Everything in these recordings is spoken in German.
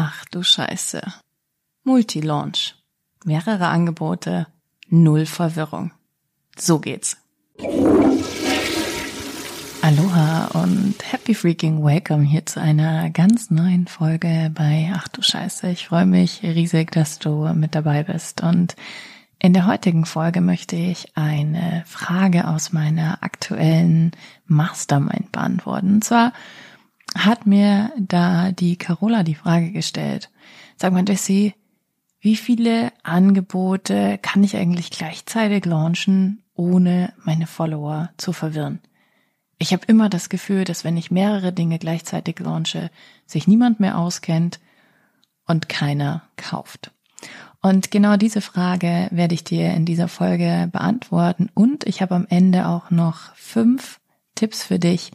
Ach du Scheiße. Multi-Launch. Mehrere Angebote, null Verwirrung. So geht's. Aloha und happy freaking welcome hier zu einer ganz neuen Folge bei Ach du Scheiße. Ich freue mich riesig, dass du mit dabei bist und in der heutigen Folge möchte ich eine Frage aus meiner aktuellen Mastermind beantworten. Und zwar hat mir da die Carola die Frage gestellt. Sag mal, Jessie, wie viele Angebote kann ich eigentlich gleichzeitig launchen, ohne meine Follower zu verwirren? Ich habe immer das Gefühl, dass wenn ich mehrere Dinge gleichzeitig launche, sich niemand mehr auskennt und keiner kauft. Und genau diese Frage werde ich dir in dieser Folge beantworten. Und ich habe am Ende auch noch fünf Tipps für dich,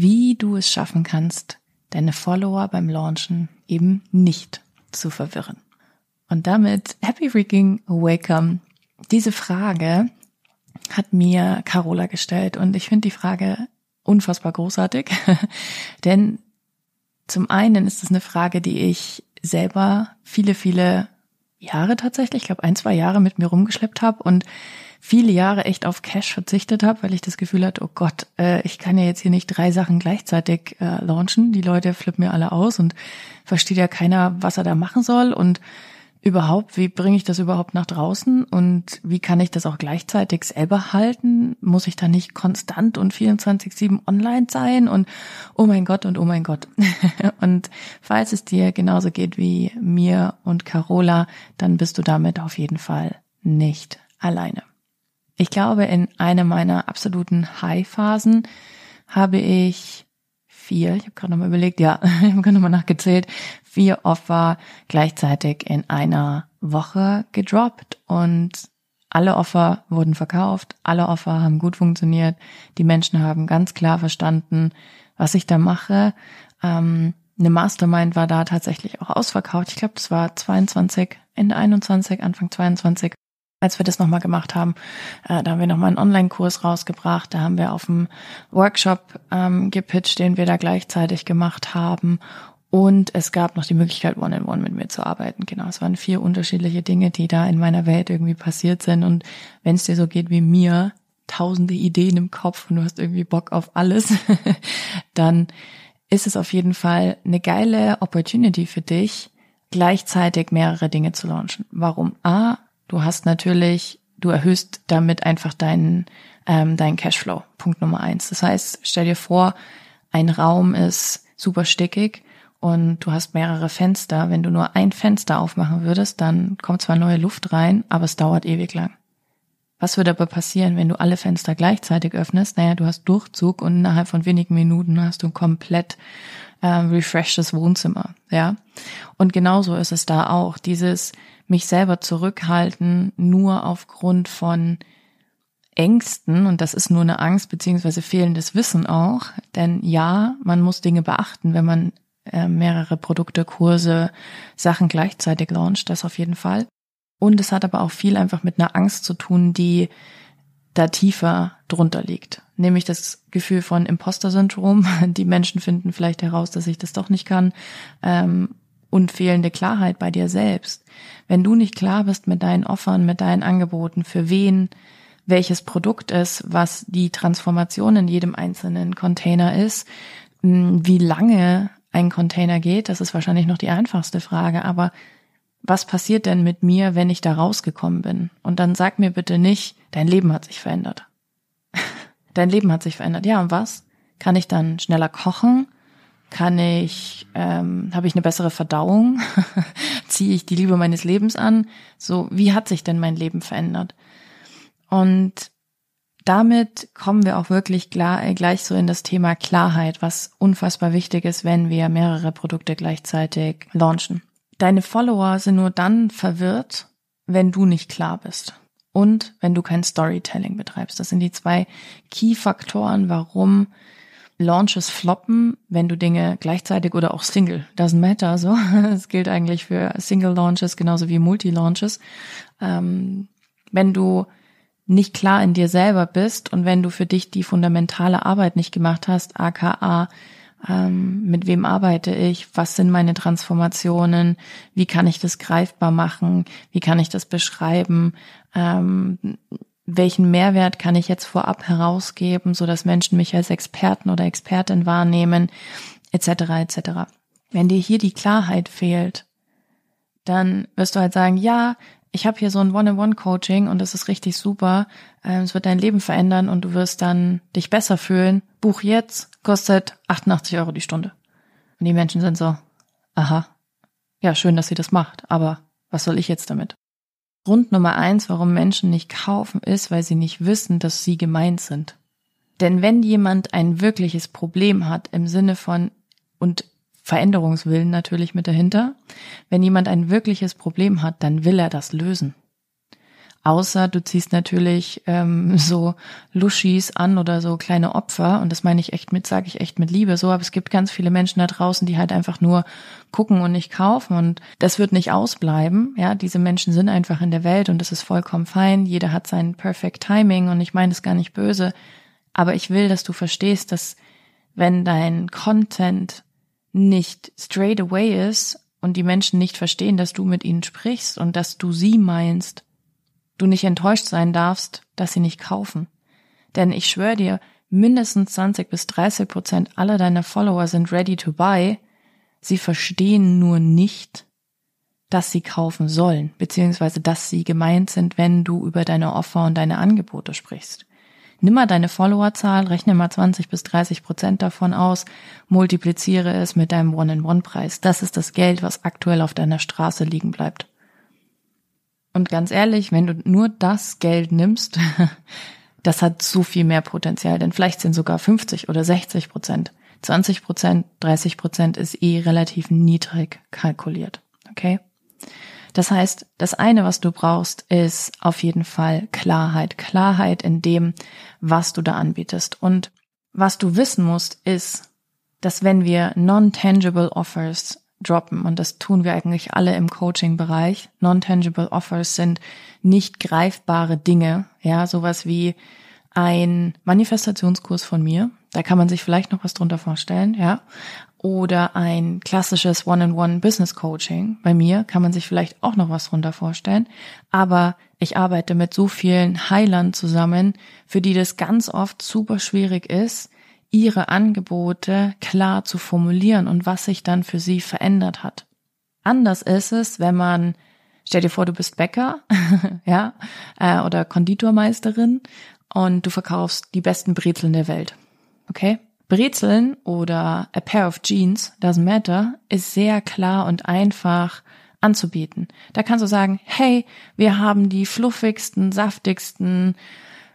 wie du es schaffen kannst, deine Follower beim Launchen eben nicht zu verwirren. Und damit happy freaking welcome. Diese Frage hat mir Carola gestellt und ich finde die Frage unfassbar großartig, denn zum einen ist es eine Frage, die ich selber viele, viele Jahre tatsächlich, ich glaube ein, zwei Jahre mit mir rumgeschleppt habe und viele Jahre echt auf Cash verzichtet habe, weil ich das Gefühl hatte, oh Gott, äh, ich kann ja jetzt hier nicht drei Sachen gleichzeitig äh, launchen. Die Leute flippen mir alle aus und versteht ja keiner, was er da machen soll und überhaupt, wie bringe ich das überhaupt nach draußen und wie kann ich das auch gleichzeitig selber halten? Muss ich da nicht konstant und 24-7 online sein und oh mein Gott und oh mein Gott. und falls es dir genauso geht wie mir und Carola, dann bist du damit auf jeden Fall nicht alleine. Ich glaube, in einer meiner absoluten High-Phasen habe ich vier, ich habe gerade nochmal überlegt, ja, ich habe gerade nochmal nachgezählt, vier Offer gleichzeitig in einer Woche gedroppt und alle Offer wurden verkauft, alle Offer haben gut funktioniert, die Menschen haben ganz klar verstanden, was ich da mache. Ähm, eine Mastermind war da tatsächlich auch ausverkauft. Ich glaube, das war 22, Ende 21, Anfang 22 als wir das nochmal gemacht haben. Äh, da haben wir nochmal einen Online-Kurs rausgebracht. Da haben wir auf dem Workshop ähm, gepitcht, den wir da gleichzeitig gemacht haben. Und es gab noch die Möglichkeit, One-in-One -one mit mir zu arbeiten. Genau, es waren vier unterschiedliche Dinge, die da in meiner Welt irgendwie passiert sind. Und wenn es dir so geht wie mir, tausende Ideen im Kopf und du hast irgendwie Bock auf alles, dann ist es auf jeden Fall eine geile Opportunity für dich, gleichzeitig mehrere Dinge zu launchen. Warum? A, Du hast natürlich, du erhöhst damit einfach deinen, ähm, deinen Cashflow. Punkt Nummer eins. Das heißt, stell dir vor, ein Raum ist super stickig und du hast mehrere Fenster. Wenn du nur ein Fenster aufmachen würdest, dann kommt zwar neue Luft rein, aber es dauert ewig lang. Was würde aber passieren, wenn du alle Fenster gleichzeitig öffnest? Naja, du hast Durchzug und innerhalb von wenigen Minuten hast du ein komplett äh, refreshtes Wohnzimmer, ja. Und genauso ist es da auch. Dieses, mich selber zurückhalten, nur aufgrund von Ängsten, und das ist nur eine Angst beziehungsweise fehlendes Wissen auch, denn ja, man muss Dinge beachten, wenn man äh, mehrere Produkte, Kurse, Sachen gleichzeitig launcht, das auf jeden Fall. Und es hat aber auch viel einfach mit einer Angst zu tun, die da tiefer drunter liegt. Nämlich das Gefühl von Imposter-Syndrom. Die Menschen finden vielleicht heraus, dass ich das doch nicht kann. Ähm, und fehlende Klarheit bei dir selbst. Wenn du nicht klar bist mit deinen Offern, mit deinen Angeboten, für wen welches Produkt ist, was die Transformation in jedem einzelnen Container ist, wie lange ein Container geht, das ist wahrscheinlich noch die einfachste Frage, aber was passiert denn mit mir, wenn ich da rausgekommen bin? Und dann sag mir bitte nicht, dein Leben hat sich verändert. dein Leben hat sich verändert. Ja, und was? Kann ich dann schneller kochen? Kann ich, ähm, habe ich eine bessere Verdauung? Ziehe ich die Liebe meines Lebens an? So, wie hat sich denn mein Leben verändert? Und damit kommen wir auch wirklich klar, äh, gleich so in das Thema Klarheit, was unfassbar wichtig ist, wenn wir mehrere Produkte gleichzeitig launchen. Deine Follower sind nur dann verwirrt, wenn du nicht klar bist und wenn du kein Storytelling betreibst. Das sind die zwei Key-Faktoren, warum Launches floppen, wenn du Dinge gleichzeitig oder auch Single, doesn't matter, so. Es gilt eigentlich für Single Launches genauso wie Multi Launches. Ähm, wenn du nicht klar in dir selber bist und wenn du für dich die fundamentale Arbeit nicht gemacht hast, aka ähm, mit wem arbeite ich, was sind meine Transformationen, wie kann ich das greifbar machen, wie kann ich das beschreiben, ähm, welchen Mehrwert kann ich jetzt vorab herausgeben, so dass Menschen mich als Experten oder Expertin wahrnehmen, etc. etc. Wenn dir hier die Klarheit fehlt, dann wirst du halt sagen, ja, ich habe hier so ein One-on-One-Coaching und das ist richtig super. Ähm, es wird dein Leben verändern und du wirst dann dich besser fühlen. Buch jetzt, kostet 88 Euro die Stunde. Und die Menschen sind so, aha, ja, schön, dass sie das macht, aber was soll ich jetzt damit? Grund Nummer eins, warum Menschen nicht kaufen, ist, weil sie nicht wissen, dass sie gemeint sind. Denn wenn jemand ein wirkliches Problem hat im Sinne von, und Veränderungswillen natürlich mit dahinter. Wenn jemand ein wirkliches Problem hat, dann will er das lösen. Außer du ziehst natürlich ähm, so Luschis an oder so kleine Opfer und das meine ich echt mit, sage ich echt mit Liebe so, aber es gibt ganz viele Menschen da draußen, die halt einfach nur gucken und nicht kaufen und das wird nicht ausbleiben. Ja, diese Menschen sind einfach in der Welt und das ist vollkommen fein. Jeder hat sein Perfect Timing und ich meine es gar nicht böse, aber ich will, dass du verstehst, dass wenn dein Content nicht straight away ist und die Menschen nicht verstehen, dass du mit ihnen sprichst und dass du sie meinst, du nicht enttäuscht sein darfst, dass sie nicht kaufen. Denn ich schwöre dir, mindestens 20 bis 30 Prozent aller deiner Follower sind ready to buy. Sie verstehen nur nicht, dass sie kaufen sollen, beziehungsweise dass sie gemeint sind, wenn du über deine Offer und deine Angebote sprichst. Nimm mal deine Followerzahl, rechne mal 20 bis 30 Prozent davon aus, multipliziere es mit deinem One-in-One-Preis. Das ist das Geld, was aktuell auf deiner Straße liegen bleibt. Und ganz ehrlich, wenn du nur das Geld nimmst, das hat so viel mehr Potenzial, denn vielleicht sind sogar 50 oder 60 Prozent. 20 Prozent, 30 Prozent ist eh relativ niedrig kalkuliert. Okay? Das heißt, das eine, was du brauchst, ist auf jeden Fall Klarheit. Klarheit in dem, was du da anbietest. Und was du wissen musst, ist, dass wenn wir non-tangible Offers droppen, und das tun wir eigentlich alle im Coaching-Bereich, non-tangible Offers sind nicht greifbare Dinge, ja, sowas wie ein Manifestationskurs von mir, da kann man sich vielleicht noch was drunter vorstellen, ja. Oder ein klassisches One-on-One-Business-Coaching. Bei mir kann man sich vielleicht auch noch was drunter vorstellen. Aber ich arbeite mit so vielen Heilern zusammen, für die das ganz oft super schwierig ist, ihre Angebote klar zu formulieren und was sich dann für sie verändert hat. Anders ist es, wenn man, stell dir vor, du bist Bäcker, ja, äh, oder Konditormeisterin und du verkaufst die besten Brezeln der Welt. Okay? Brezeln oder a pair of jeans, doesn't matter, ist sehr klar und einfach anzubieten. Da kannst du sagen, hey, wir haben die fluffigsten, saftigsten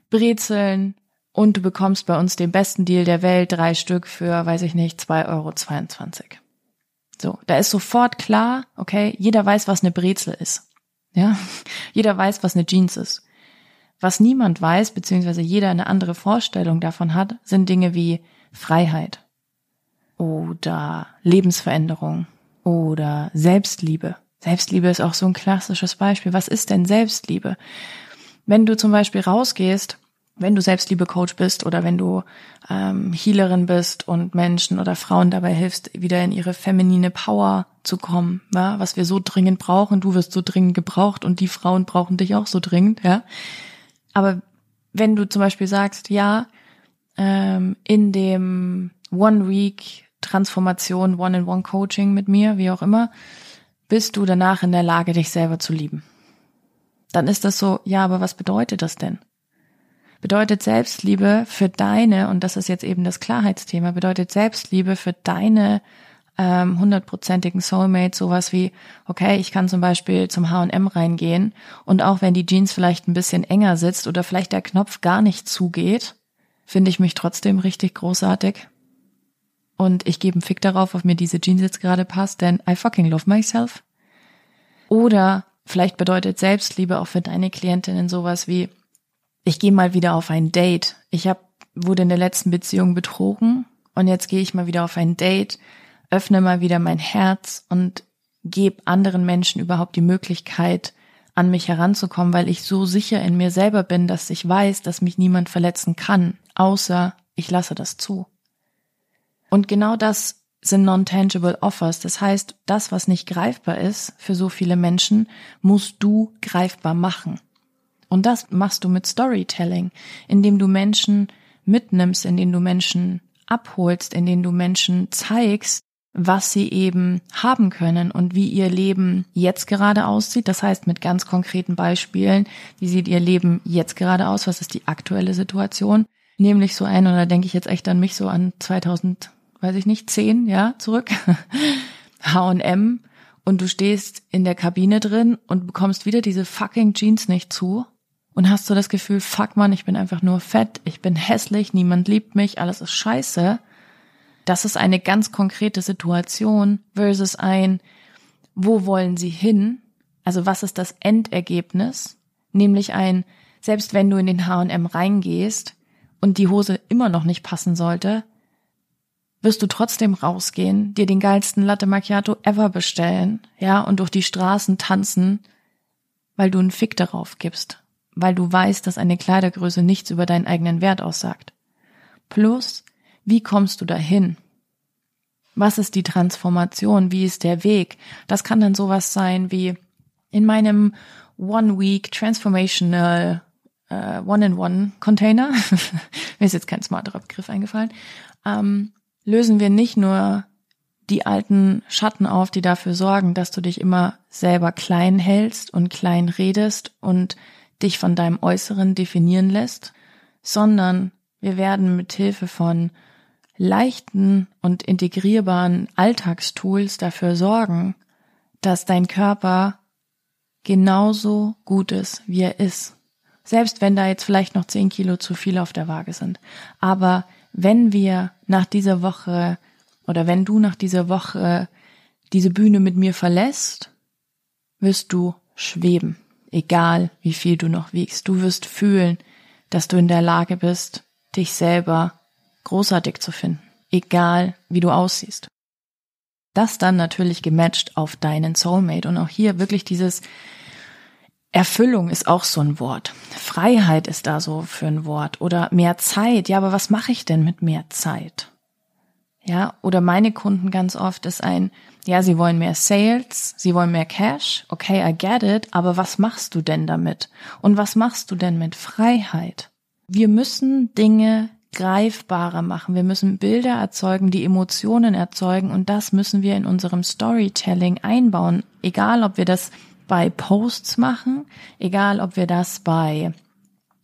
Brezeln und du bekommst bei uns den besten Deal der Welt, drei Stück für, weiß ich nicht, 2,22 Euro. So, da ist sofort klar, okay, jeder weiß, was eine Brezel ist. Ja, jeder weiß, was eine Jeans ist. Was niemand weiß, beziehungsweise jeder eine andere Vorstellung davon hat, sind Dinge wie Freiheit oder Lebensveränderung oder Selbstliebe. Selbstliebe ist auch so ein klassisches Beispiel. Was ist denn Selbstliebe? Wenn du zum Beispiel rausgehst, wenn du Selbstliebe-Coach bist oder wenn du ähm, Healerin bist und Menschen oder Frauen dabei hilfst, wieder in ihre feminine Power zu kommen, ja, was wir so dringend brauchen, du wirst so dringend gebraucht und die Frauen brauchen dich auch so dringend, ja. Aber wenn du zum Beispiel sagst, ja, ähm, in dem One Week Transformation, One-in-One Coaching mit mir, wie auch immer, bist du danach in der Lage, dich selber zu lieben. Dann ist das so, ja, aber was bedeutet das denn? Bedeutet Selbstliebe für deine, und das ist jetzt eben das Klarheitsthema, bedeutet Selbstliebe für deine ähm, hundertprozentigen Soulmates sowas wie, okay, ich kann zum Beispiel zum H&M reingehen und auch wenn die Jeans vielleicht ein bisschen enger sitzt oder vielleicht der Knopf gar nicht zugeht, finde ich mich trotzdem richtig großartig. Und ich gebe einen Fick darauf, ob mir diese Jeans jetzt gerade passt, denn I fucking love myself. Oder vielleicht bedeutet Selbstliebe auch für deine Klientinnen sowas wie, ich gehe mal wieder auf ein Date. Ich hab, wurde in der letzten Beziehung betrogen und jetzt gehe ich mal wieder auf ein Date, öffne mal wieder mein Herz und gebe anderen Menschen überhaupt die Möglichkeit, an mich heranzukommen, weil ich so sicher in mir selber bin, dass ich weiß, dass mich niemand verletzen kann, außer ich lasse das zu. Und genau das sind non-tangible offers. Das heißt, das, was nicht greifbar ist für so viele Menschen, musst du greifbar machen. Und das machst du mit Storytelling, indem du Menschen mitnimmst, indem du Menschen abholst, indem du Menschen zeigst, was sie eben haben können und wie ihr Leben jetzt gerade aussieht. Das heißt, mit ganz konkreten Beispielen, wie sieht ihr Leben jetzt gerade aus? Was ist die aktuelle Situation? Nämlich so ein, oder denke ich jetzt echt an mich so an 2000, weiß ich nicht, 10, ja, zurück. H&M und du stehst in der Kabine drin und bekommst wieder diese fucking Jeans nicht zu und hast so das Gefühl, fuck man, ich bin einfach nur fett, ich bin hässlich, niemand liebt mich, alles ist scheiße. Das ist eine ganz konkrete Situation versus ein, wo wollen Sie hin? Also was ist das Endergebnis? Nämlich ein, selbst wenn du in den H&M reingehst und die Hose immer noch nicht passen sollte, wirst du trotzdem rausgehen, dir den geilsten Latte Macchiato ever bestellen, ja, und durch die Straßen tanzen, weil du einen Fick darauf gibst weil du weißt, dass eine Kleidergröße nichts über deinen eigenen Wert aussagt. Plus, wie kommst du dahin? Was ist die Transformation? Wie ist der Weg? Das kann dann sowas sein wie in meinem One Week Transformational äh, One-in-One-Container, mir ist jetzt kein smarterer Begriff eingefallen, ähm, lösen wir nicht nur die alten Schatten auf, die dafür sorgen, dass du dich immer selber klein hältst und klein redest und dich von deinem Äußeren definieren lässt, sondern wir werden mit Hilfe von leichten und integrierbaren Alltagstools dafür sorgen, dass dein Körper genauso gut ist, wie er ist. Selbst wenn da jetzt vielleicht noch zehn Kilo zu viel auf der Waage sind. Aber wenn wir nach dieser Woche oder wenn du nach dieser Woche diese Bühne mit mir verlässt, wirst du schweben egal wie viel du noch wiegst. Du wirst fühlen, dass du in der Lage bist, dich selber großartig zu finden, egal wie du aussiehst. Das dann natürlich gematcht auf deinen Soulmate und auch hier wirklich dieses Erfüllung ist auch so ein Wort. Freiheit ist da so für ein Wort oder mehr Zeit. Ja, aber was mache ich denn mit mehr Zeit? Ja, oder meine Kunden ganz oft ist ein, ja, sie wollen mehr Sales, sie wollen mehr Cash. Okay, I get it, aber was machst du denn damit? Und was machst du denn mit Freiheit? Wir müssen Dinge greifbarer machen. Wir müssen Bilder erzeugen, die Emotionen erzeugen und das müssen wir in unserem Storytelling einbauen. Egal, ob wir das bei Posts machen, egal, ob wir das bei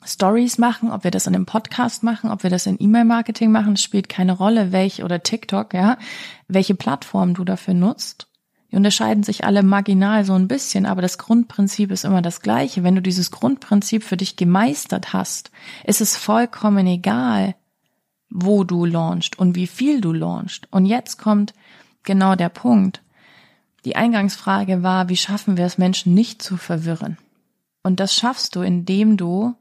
Stories machen, ob wir das in einem Podcast machen, ob wir das in E-Mail-Marketing machen, spielt keine Rolle, welche oder TikTok, ja, welche Plattform du dafür nutzt. Die unterscheiden sich alle marginal so ein bisschen, aber das Grundprinzip ist immer das gleiche. Wenn du dieses Grundprinzip für dich gemeistert hast, ist es vollkommen egal, wo du launchst und wie viel du launchst. Und jetzt kommt genau der Punkt. Die Eingangsfrage war, wie schaffen wir es, Menschen nicht zu verwirren? Und das schaffst du, indem du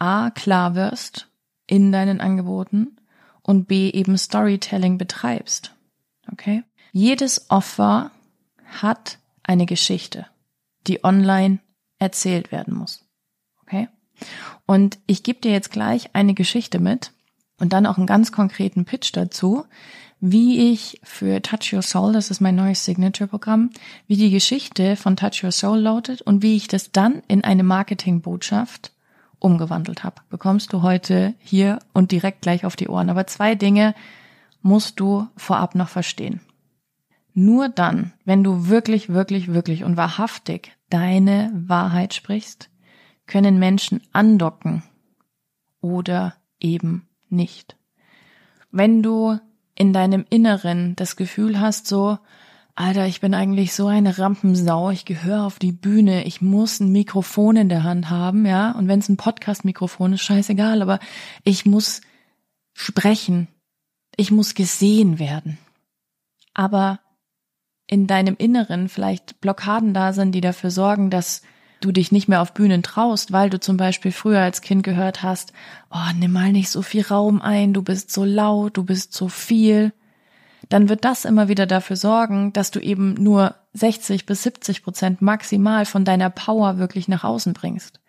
A klar wirst in deinen Angeboten und B eben Storytelling betreibst. Okay? Jedes Offer hat eine Geschichte, die online erzählt werden muss. Okay? Und ich gebe dir jetzt gleich eine Geschichte mit und dann auch einen ganz konkreten Pitch dazu, wie ich für Touch Your Soul, das ist mein neues Signature-Programm, wie die Geschichte von Touch Your Soul lautet und wie ich das dann in eine Marketingbotschaft umgewandelt habe, bekommst du heute hier und direkt gleich auf die Ohren. Aber zwei Dinge musst du vorab noch verstehen. Nur dann, wenn du wirklich, wirklich, wirklich und wahrhaftig deine Wahrheit sprichst, können Menschen andocken oder eben nicht. Wenn du in deinem Inneren das Gefühl hast, so, Alter, ich bin eigentlich so eine Rampensau. Ich gehöre auf die Bühne. Ich muss ein Mikrofon in der Hand haben, ja. Und wenn es ein Podcast-Mikrofon ist, scheißegal. Aber ich muss sprechen. Ich muss gesehen werden. Aber in deinem Inneren vielleicht Blockaden da sind, die dafür sorgen, dass du dich nicht mehr auf Bühnen traust, weil du zum Beispiel früher als Kind gehört hast, oh, nimm mal nicht so viel Raum ein, du bist so laut, du bist so viel dann wird das immer wieder dafür sorgen, dass du eben nur 60 bis 70 Prozent maximal von deiner Power wirklich nach außen bringst.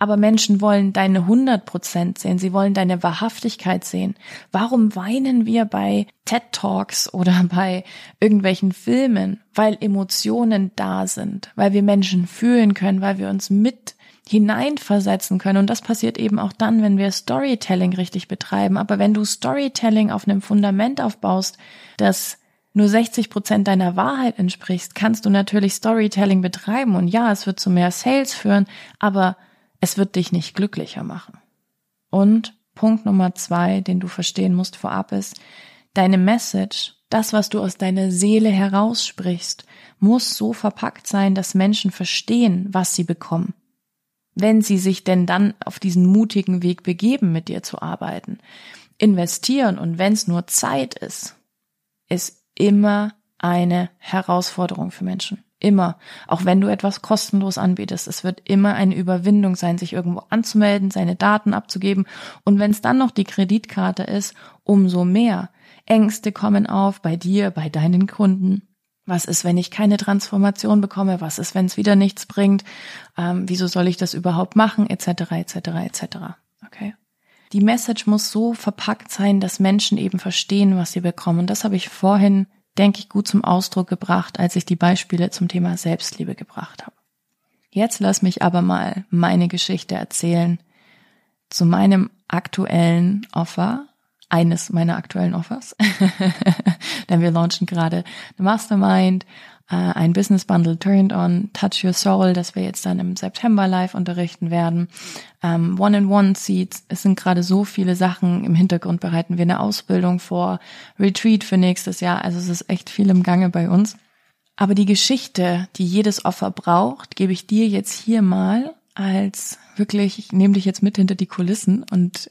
Aber Menschen wollen deine 100 Prozent sehen. Sie wollen deine Wahrhaftigkeit sehen. Warum weinen wir bei TED Talks oder bei irgendwelchen Filmen? Weil Emotionen da sind, weil wir Menschen fühlen können, weil wir uns mit hineinversetzen können. Und das passiert eben auch dann, wenn wir Storytelling richtig betreiben. Aber wenn du Storytelling auf einem Fundament aufbaust, das nur 60 Prozent deiner Wahrheit entsprichst, kannst du natürlich Storytelling betreiben. Und ja, es wird zu mehr Sales führen, aber es wird dich nicht glücklicher machen. Und Punkt Nummer zwei, den du verstehen musst vorab ist, deine Message, das, was du aus deiner Seele heraussprichst, muss so verpackt sein, dass Menschen verstehen, was sie bekommen. Wenn sie sich denn dann auf diesen mutigen Weg begeben, mit dir zu arbeiten, investieren und wenn es nur Zeit ist, ist immer eine Herausforderung für Menschen. Immer. Auch wenn du etwas kostenlos anbietest. Es wird immer eine Überwindung sein, sich irgendwo anzumelden, seine Daten abzugeben. Und wenn es dann noch die Kreditkarte ist, umso mehr. Ängste kommen auf bei dir, bei deinen Kunden. Was ist, wenn ich keine Transformation bekomme? Was ist, wenn es wieder nichts bringt? Ähm, wieso soll ich das überhaupt machen? Etc. etc. etc. Okay. Die Message muss so verpackt sein, dass Menschen eben verstehen, was sie bekommen. Und das habe ich vorhin denke ich, gut zum Ausdruck gebracht, als ich die Beispiele zum Thema Selbstliebe gebracht habe. Jetzt lass mich aber mal meine Geschichte erzählen zu meinem aktuellen Offer, eines meiner aktuellen Offers, denn wir launchen gerade eine Mastermind äh, ein Business Bundle Turned On, Touch Your Soul, das wir jetzt dann im September live unterrichten werden. Ähm, One-in-One-Seeds, es sind gerade so viele Sachen. Im Hintergrund bereiten wir eine Ausbildung vor, Retreat für nächstes Jahr. Also es ist echt viel im Gange bei uns. Aber die Geschichte, die jedes Offer braucht, gebe ich dir jetzt hier mal als wirklich, ich nehme dich jetzt mit hinter die Kulissen und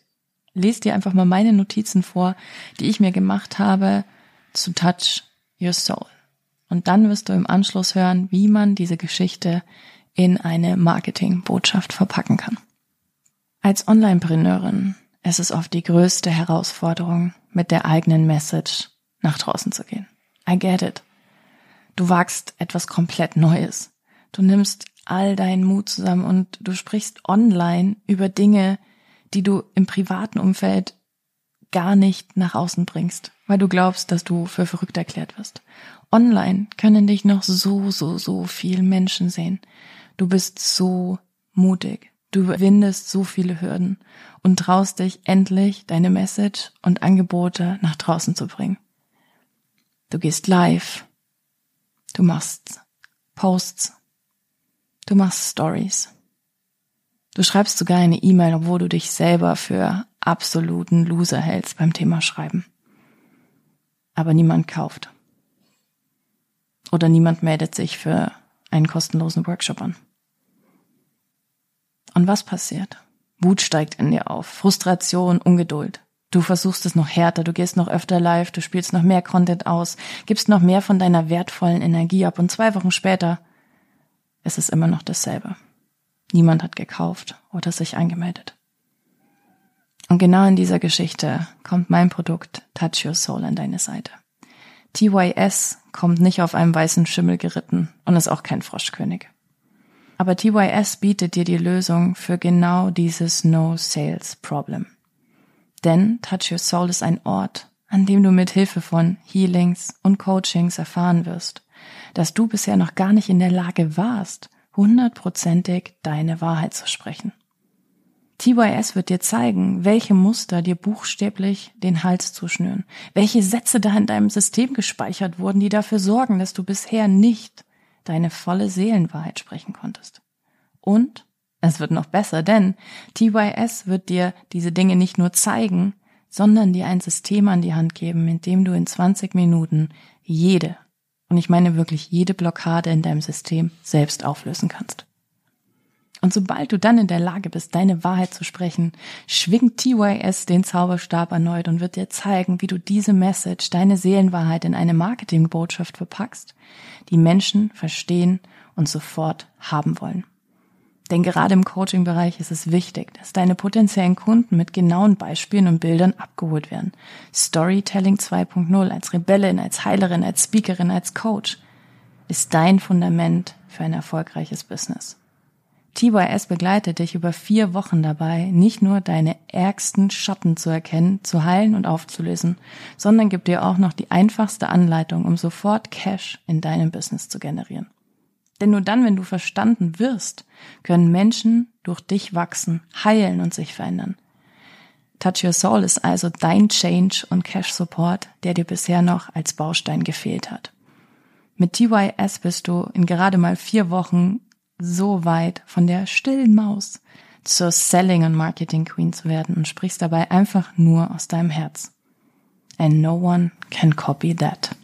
lese dir einfach mal meine Notizen vor, die ich mir gemacht habe zu Touch Your Soul. Und dann wirst du im Anschluss hören, wie man diese Geschichte in eine Marketingbotschaft verpacken kann. Als Onlinepreneurin ist es oft die größte Herausforderung, mit der eigenen Message nach draußen zu gehen. I get it. Du wagst etwas komplett Neues. Du nimmst all deinen Mut zusammen und du sprichst online über Dinge, die du im privaten Umfeld gar nicht nach außen bringst, weil du glaubst, dass du für verrückt erklärt wirst. Online können dich noch so, so, so viel Menschen sehen. Du bist so mutig. Du überwindest so viele Hürden und traust dich endlich, deine Message und Angebote nach draußen zu bringen. Du gehst live. Du machst Posts. Du machst Stories. Du schreibst sogar eine E-Mail, obwohl du dich selber für absoluten Loser hältst beim Thema Schreiben. Aber niemand kauft. Oder niemand meldet sich für einen kostenlosen Workshop an. Und was passiert? Wut steigt in dir auf, Frustration, Ungeduld. Du versuchst es noch härter, du gehst noch öfter live, du spielst noch mehr Content aus, gibst noch mehr von deiner wertvollen Energie ab und zwei Wochen später ist es immer noch dasselbe. Niemand hat gekauft oder sich angemeldet. Und genau in dieser Geschichte kommt mein Produkt Touch Your Soul an deine Seite. TYS kommt nicht auf einem weißen Schimmel geritten und ist auch kein Froschkönig. Aber TYS bietet dir die Lösung für genau dieses No-Sales-Problem. Denn Touch Your Soul ist ein Ort, an dem du mit Hilfe von Healings und Coachings erfahren wirst, dass du bisher noch gar nicht in der Lage warst, hundertprozentig deine Wahrheit zu sprechen. TYS wird dir zeigen, welche Muster dir buchstäblich den Hals zuschnüren, welche Sätze da in deinem System gespeichert wurden, die dafür sorgen, dass du bisher nicht deine volle Seelenwahrheit sprechen konntest. Und es wird noch besser, denn TYS wird dir diese Dinge nicht nur zeigen, sondern dir ein System an die Hand geben, in dem du in 20 Minuten jede, und ich meine wirklich jede Blockade in deinem System selbst auflösen kannst. Und sobald du dann in der Lage bist, deine Wahrheit zu sprechen, schwingt TYS den Zauberstab erneut und wird dir zeigen, wie du diese Message, deine Seelenwahrheit in eine Marketingbotschaft verpackst, die Menschen verstehen und sofort haben wollen. Denn gerade im Coaching-Bereich ist es wichtig, dass deine potenziellen Kunden mit genauen Beispielen und Bildern abgeholt werden. Storytelling 2.0 als Rebellin, als Heilerin, als Speakerin, als Coach ist dein Fundament für ein erfolgreiches Business. TYS begleitet dich über vier Wochen dabei, nicht nur deine ärgsten Schatten zu erkennen, zu heilen und aufzulösen, sondern gibt dir auch noch die einfachste Anleitung, um sofort Cash in deinem Business zu generieren. Denn nur dann, wenn du verstanden wirst, können Menschen durch dich wachsen, heilen und sich verändern. Touch Your Soul ist also dein Change und Cash Support, der dir bisher noch als Baustein gefehlt hat. Mit TYS bist du in gerade mal vier Wochen so weit von der stillen Maus zur Selling und Marketing Queen zu werden und sprichst dabei einfach nur aus deinem Herz. And no one can copy that.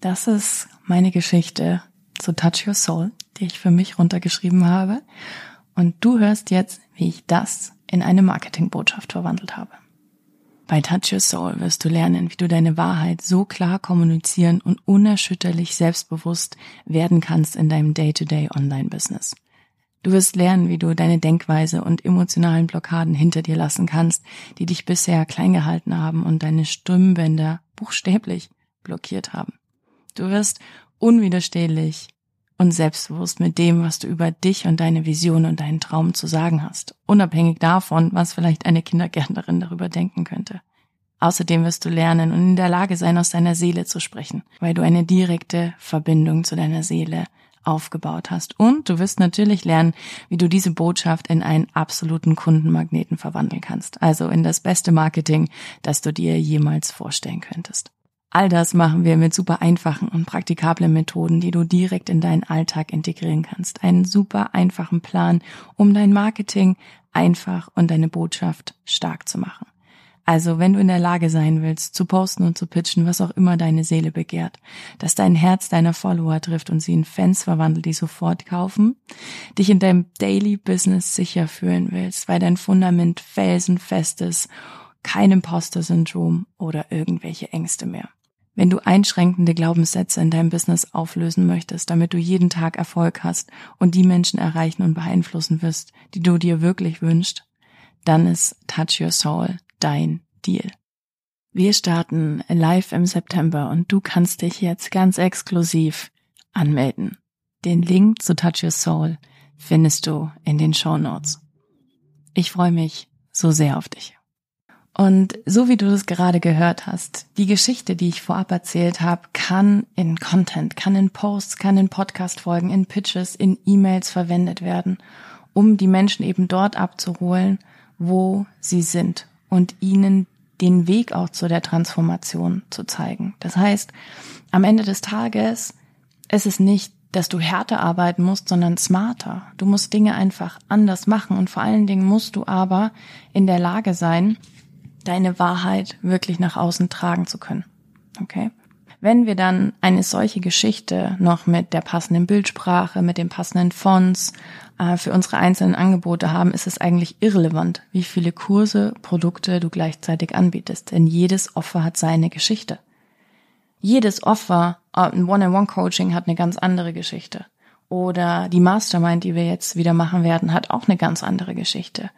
Das ist meine Geschichte zu Touch Your Soul, die ich für mich runtergeschrieben habe. Und du hörst jetzt, wie ich das in eine Marketingbotschaft verwandelt habe. Bei Touch Your Soul wirst du lernen, wie du deine Wahrheit so klar kommunizieren und unerschütterlich selbstbewusst werden kannst in deinem Day-to-Day Online-Business. Du wirst lernen, wie du deine Denkweise und emotionalen Blockaden hinter dir lassen kannst, die dich bisher klein gehalten haben und deine Stimmbänder buchstäblich blockiert haben. Du wirst unwiderstehlich und selbstbewusst mit dem, was du über dich und deine Vision und deinen Traum zu sagen hast, unabhängig davon, was vielleicht eine Kindergärtnerin darüber denken könnte. Außerdem wirst du lernen und in der Lage sein, aus deiner Seele zu sprechen, weil du eine direkte Verbindung zu deiner Seele aufgebaut hast. Und du wirst natürlich lernen, wie du diese Botschaft in einen absoluten Kundenmagneten verwandeln kannst, also in das beste Marketing, das du dir jemals vorstellen könntest. All das machen wir mit super einfachen und praktikablen Methoden, die du direkt in deinen Alltag integrieren kannst. Einen super einfachen Plan, um dein Marketing einfach und deine Botschaft stark zu machen. Also, wenn du in der Lage sein willst, zu posten und zu pitchen, was auch immer deine Seele begehrt, dass dein Herz deiner Follower trifft und sie in Fans verwandelt, die sofort kaufen, dich in deinem Daily Business sicher fühlen willst, weil dein Fundament felsenfest ist, kein Imposter-Syndrom oder irgendwelche Ängste mehr. Wenn du einschränkende Glaubenssätze in deinem Business auflösen möchtest, damit du jeden Tag Erfolg hast und die Menschen erreichen und beeinflussen wirst, die du dir wirklich wünschst, dann ist Touch Your Soul dein Deal. Wir starten live im September und du kannst dich jetzt ganz exklusiv anmelden. Den Link zu Touch Your Soul findest du in den Show Notes. Ich freue mich so sehr auf dich. Und so wie du das gerade gehört hast, die Geschichte, die ich vorab erzählt habe, kann in Content, kann in Posts, kann in Podcast-Folgen, in Pitches, in E-Mails verwendet werden, um die Menschen eben dort abzuholen, wo sie sind und ihnen den Weg auch zu der Transformation zu zeigen. Das heißt, am Ende des Tages ist es nicht, dass du härter arbeiten musst, sondern smarter. Du musst Dinge einfach anders machen und vor allen Dingen musst du aber in der Lage sein, deine Wahrheit wirklich nach außen tragen zu können. Okay? Wenn wir dann eine solche Geschichte noch mit der passenden Bildsprache, mit den passenden Fonts äh, für unsere einzelnen Angebote haben, ist es eigentlich irrelevant, wie viele Kurse, Produkte du gleichzeitig anbietest. Denn jedes Offer hat seine Geschichte. Jedes Offer, äh, ein One-on-One-Coaching hat eine ganz andere Geschichte. Oder die Mastermind, die wir jetzt wieder machen werden, hat auch eine ganz andere Geschichte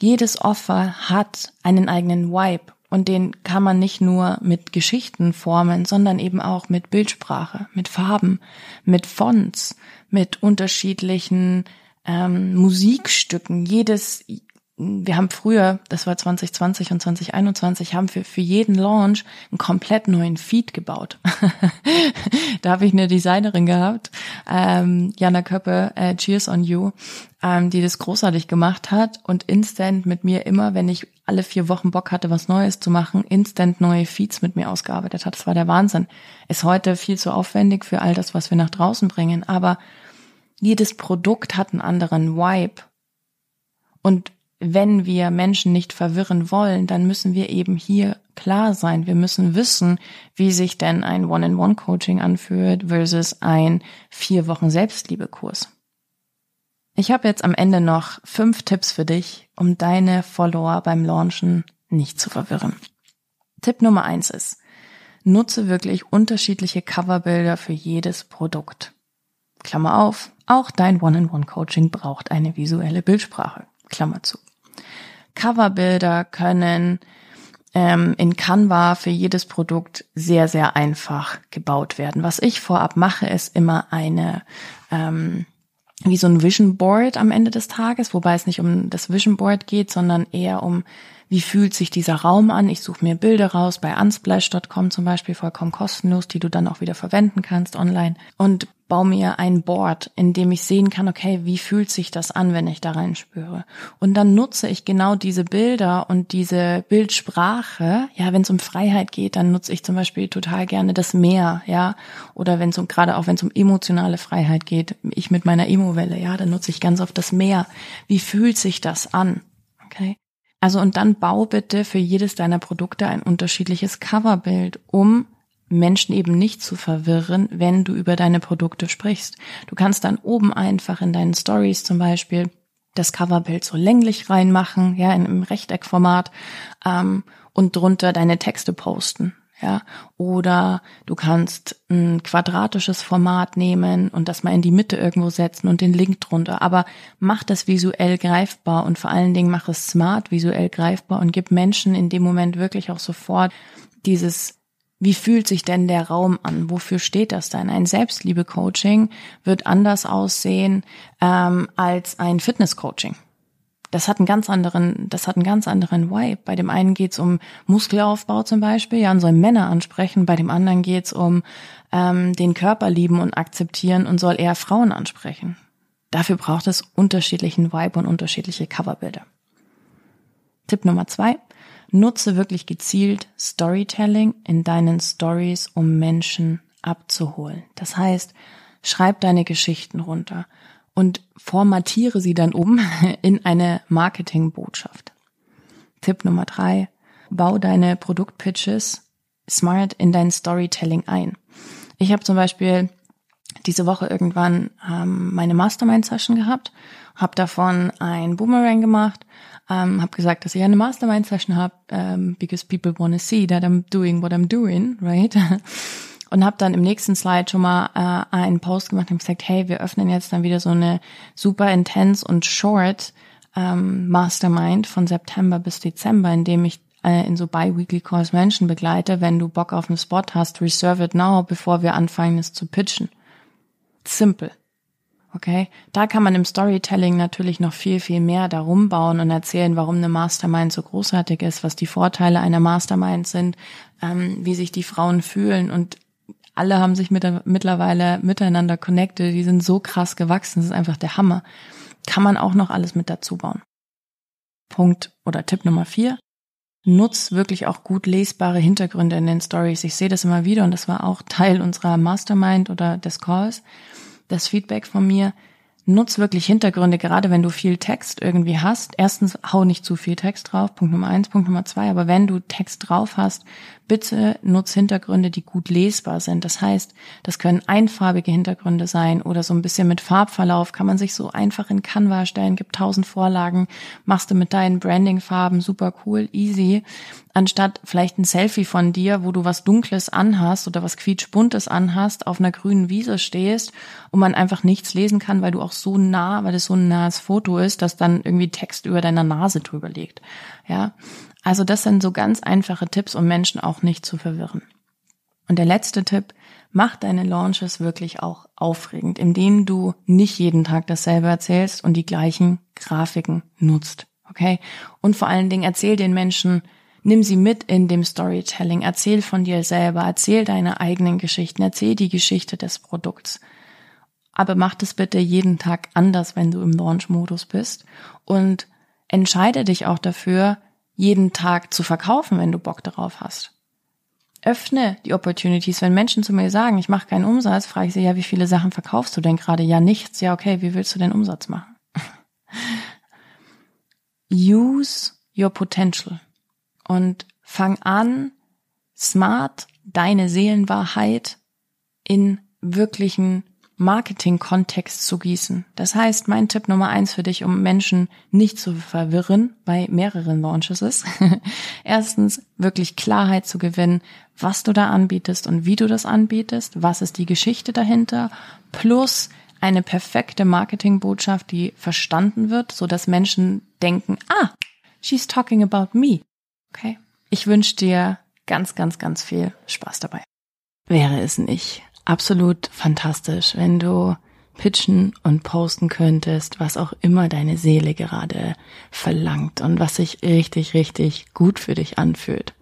jedes Offer hat einen eigenen Vibe und den kann man nicht nur mit Geschichten formen, sondern eben auch mit Bildsprache, mit Farben, mit Fonts, mit unterschiedlichen ähm, Musikstücken. Jedes, wir haben früher, das war 2020 und 2021, haben wir für jeden Launch einen komplett neuen Feed gebaut. da habe ich eine Designerin gehabt, ähm, Jana Köppe, äh, Cheers on You, ähm, die das großartig gemacht hat und instant mit mir immer, wenn ich alle vier Wochen Bock hatte, was Neues zu machen, instant neue Feeds mit mir ausgearbeitet hat. Das war der Wahnsinn. Ist heute viel zu aufwendig für all das, was wir nach draußen bringen, aber jedes Produkt hat einen anderen Vibe. Und wenn wir Menschen nicht verwirren wollen, dann müssen wir eben hier klar sein. Wir müssen wissen, wie sich denn ein One-in-One-Coaching anfühlt versus ein vier Wochen Selbstliebekurs. Ich habe jetzt am Ende noch fünf Tipps für dich, um deine Follower beim Launchen nicht zu verwirren. Tipp Nummer eins ist, nutze wirklich unterschiedliche Coverbilder für jedes Produkt. Klammer auf, auch dein One-in-One-Coaching braucht eine visuelle Bildsprache. Klammer zu. Coverbilder können ähm, in Canva für jedes Produkt sehr, sehr einfach gebaut werden. Was ich vorab mache, ist immer eine, ähm, wie so ein Vision Board am Ende des Tages, wobei es nicht um das Vision Board geht, sondern eher um wie fühlt sich dieser Raum an. Ich suche mir Bilder raus bei unsplash.com zum Beispiel, vollkommen kostenlos, die du dann auch wieder verwenden kannst online und baue mir ein Board, in dem ich sehen kann, okay, wie fühlt sich das an, wenn ich da rein spüre. Und dann nutze ich genau diese Bilder und diese Bildsprache. Ja, wenn es um Freiheit geht, dann nutze ich zum Beispiel total gerne das Meer, ja. Oder wenn es um, gerade auch wenn es um emotionale Freiheit geht, ich mit meiner Emo-Welle, ja, dann nutze ich ganz oft das Meer. Wie fühlt sich das an? Okay. Also und dann bau bitte für jedes deiner Produkte ein unterschiedliches Coverbild, um Menschen eben nicht zu verwirren, wenn du über deine Produkte sprichst. Du kannst dann oben einfach in deinen Stories zum Beispiel das Coverbild so länglich reinmachen, ja, in einem Rechteckformat ähm, und drunter deine Texte posten ja, oder du kannst ein quadratisches Format nehmen und das mal in die Mitte irgendwo setzen und den Link drunter. Aber mach das visuell greifbar und vor allen Dingen mach es smart visuell greifbar und gib Menschen in dem Moment wirklich auch sofort dieses wie fühlt sich denn der Raum an? Wofür steht das denn? Ein Selbstliebe-Coaching wird anders aussehen ähm, als ein Fitness-Coaching das hat einen ganz anderen, das hat einen ganz anderen Vibe. Bei dem einen geht's um Muskelaufbau zum Beispiel, ja, und soll Männer ansprechen. Bei dem anderen geht's um ähm, den Körper lieben und akzeptieren und soll eher Frauen ansprechen. Dafür braucht es unterschiedlichen Vibe und unterschiedliche Coverbilder. Tipp Nummer zwei. Nutze wirklich gezielt Storytelling in deinen Stories, um Menschen abzuholen. Das heißt, schreib deine Geschichten runter und formatiere sie dann um in eine Marketingbotschaft. Tipp Nummer drei, bau deine Produktpitches smart in dein Storytelling ein. Ich habe zum Beispiel diese Woche irgendwann ähm, meine Mastermind-Session gehabt, habe davon ein Boomerang gemacht, ähm, habe gesagt, dass ich eine Mastermind-Session habe, ähm, because people want to see that I'm doing what I'm doing, right? und habe dann im nächsten Slide schon mal äh, einen Post gemacht und gesagt, hey, wir öffnen jetzt dann wieder so eine super intense und short ähm, Mastermind von September bis Dezember, in dem ich äh, in so bi-weekly Calls Menschen begleite. Wenn du Bock auf einen Spot hast, reserve it now, bevor wir anfangen, es zu pitchen. Simple. Okay, da kann man im Storytelling natürlich noch viel, viel mehr darum bauen und erzählen, warum eine Mastermind so großartig ist, was die Vorteile einer Mastermind sind, ähm, wie sich die Frauen fühlen und alle haben sich mit, mittlerweile miteinander connected, die sind so krass gewachsen, das ist einfach der Hammer. Kann man auch noch alles mit dazu bauen. Punkt oder Tipp Nummer vier. Nutz wirklich auch gut lesbare Hintergründe in den Stories. Ich sehe das immer wieder und das war auch Teil unserer Mastermind oder des Calls. Das Feedback von mir, nutz wirklich Hintergründe, gerade wenn du viel Text irgendwie hast. Erstens, hau nicht zu viel Text drauf, Punkt Nummer eins, Punkt Nummer zwei, aber wenn du Text drauf hast, bitte nutz Hintergründe, die gut lesbar sind. Das heißt, das können einfarbige Hintergründe sein oder so ein bisschen mit Farbverlauf, kann man sich so einfach in Canva stellen, gibt tausend Vorlagen, machst du mit deinen Brandingfarben, super cool, easy anstatt vielleicht ein Selfie von dir, wo du was Dunkles anhast oder was quietschbuntes anhast, auf einer grünen Wiese stehst und man einfach nichts lesen kann, weil du auch so nah, weil es so ein nahes Foto ist, dass dann irgendwie Text über deiner Nase drüber liegt. Ja. Also das sind so ganz einfache Tipps, um Menschen auch nicht zu verwirren. Und der letzte Tipp, mach deine Launches wirklich auch aufregend, indem du nicht jeden Tag dasselbe erzählst und die gleichen Grafiken nutzt. Okay? Und vor allen Dingen erzähl den Menschen, Nimm sie mit in dem Storytelling. Erzähl von dir selber. Erzähl deine eigenen Geschichten. Erzähl die Geschichte des Produkts. Aber mach das bitte jeden Tag anders, wenn du im Launch-Modus bist. Und entscheide dich auch dafür, jeden Tag zu verkaufen, wenn du Bock darauf hast. Öffne die Opportunities. Wenn Menschen zu mir sagen, ich mache keinen Umsatz, frage ich sie, ja, wie viele Sachen verkaufst du denn gerade? Ja, nichts. Ja, okay, wie willst du den Umsatz machen? Use your potential und fang an, smart deine Seelenwahrheit in wirklichen Marketing-Kontext zu gießen. Das heißt, mein Tipp Nummer eins für dich, um Menschen nicht zu verwirren bei mehreren Launches ist, erstens wirklich Klarheit zu gewinnen, was du da anbietest und wie du das anbietest, was ist die Geschichte dahinter, plus eine perfekte Marketingbotschaft, die verstanden wird, so dass Menschen denken, ah, she's talking about me. Okay. Ich wünsche dir ganz, ganz, ganz viel Spaß dabei. Wäre es nicht absolut fantastisch, wenn du pitchen und posten könntest, was auch immer deine Seele gerade verlangt und was sich richtig, richtig gut für dich anfühlt.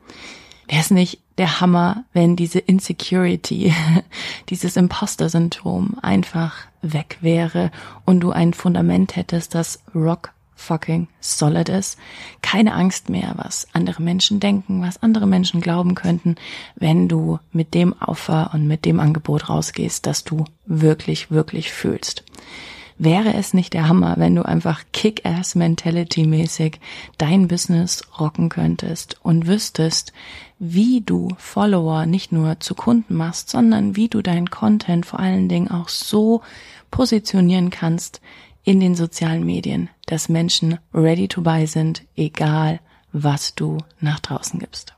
Wäre es nicht der Hammer, wenn diese Insecurity, dieses Imposter-Syndrom einfach weg wäre und du ein Fundament hättest, das rock fucking solid ist. Keine Angst mehr, was andere Menschen denken, was andere Menschen glauben könnten, wenn du mit dem Offer und mit dem Angebot rausgehst, das du wirklich, wirklich fühlst. Wäre es nicht der Hammer, wenn du einfach Kick-Ass-Mentality-mäßig dein Business rocken könntest und wüsstest, wie du Follower nicht nur zu Kunden machst, sondern wie du deinen Content vor allen Dingen auch so positionieren kannst in den sozialen Medien, dass Menschen ready to buy sind, egal was du nach draußen gibst.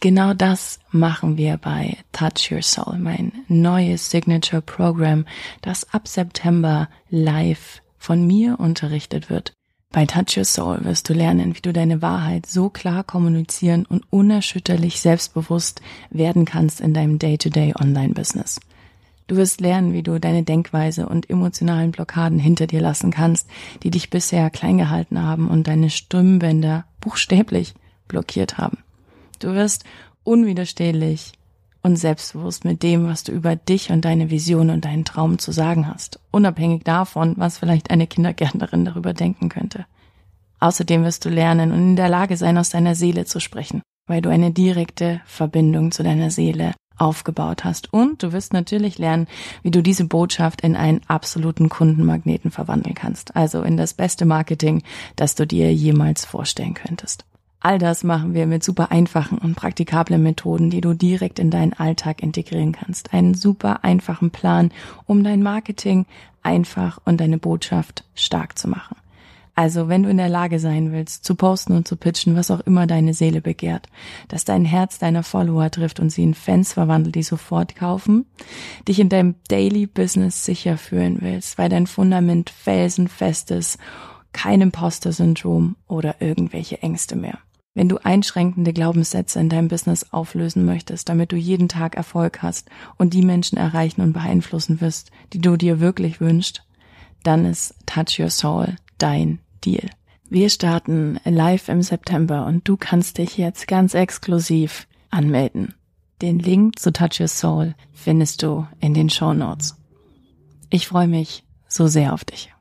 Genau das machen wir bei Touch Your Soul, mein neues Signature Program, das ab September live von mir unterrichtet wird. Bei Touch Your Soul wirst du lernen, wie du deine Wahrheit so klar kommunizieren und unerschütterlich selbstbewusst werden kannst in deinem Day-to-Day Online-Business. Du wirst lernen, wie du deine Denkweise und emotionalen Blockaden hinter dir lassen kannst, die dich bisher klein gehalten haben und deine Stimmbänder buchstäblich blockiert haben. Du wirst unwiderstehlich und selbstbewusst mit dem, was du über dich und deine Vision und deinen Traum zu sagen hast, unabhängig davon, was vielleicht eine Kindergärtnerin darüber denken könnte. Außerdem wirst du lernen und in der Lage sein, aus deiner Seele zu sprechen, weil du eine direkte Verbindung zu deiner Seele aufgebaut hast. Und du wirst natürlich lernen, wie du diese Botschaft in einen absoluten Kundenmagneten verwandeln kannst. Also in das beste Marketing, das du dir jemals vorstellen könntest. All das machen wir mit super einfachen und praktikablen Methoden, die du direkt in deinen Alltag integrieren kannst. Einen super einfachen Plan, um dein Marketing einfach und deine Botschaft stark zu machen. Also, wenn du in der Lage sein willst, zu posten und zu pitchen, was auch immer deine Seele begehrt, dass dein Herz deiner Follower trifft und sie in Fans verwandelt, die sofort kaufen, dich in deinem Daily Business sicher fühlen willst, weil dein Fundament felsenfest ist, kein Imposter-Syndrom oder irgendwelche Ängste mehr. Wenn du einschränkende Glaubenssätze in deinem Business auflösen möchtest, damit du jeden Tag Erfolg hast und die Menschen erreichen und beeinflussen wirst, die du dir wirklich wünschst, dann ist Touch Your Soul dein Deal. Wir starten live im September und du kannst dich jetzt ganz exklusiv anmelden. Den Link zu Touch Your Soul findest du in den Show Notes. Ich freue mich so sehr auf dich.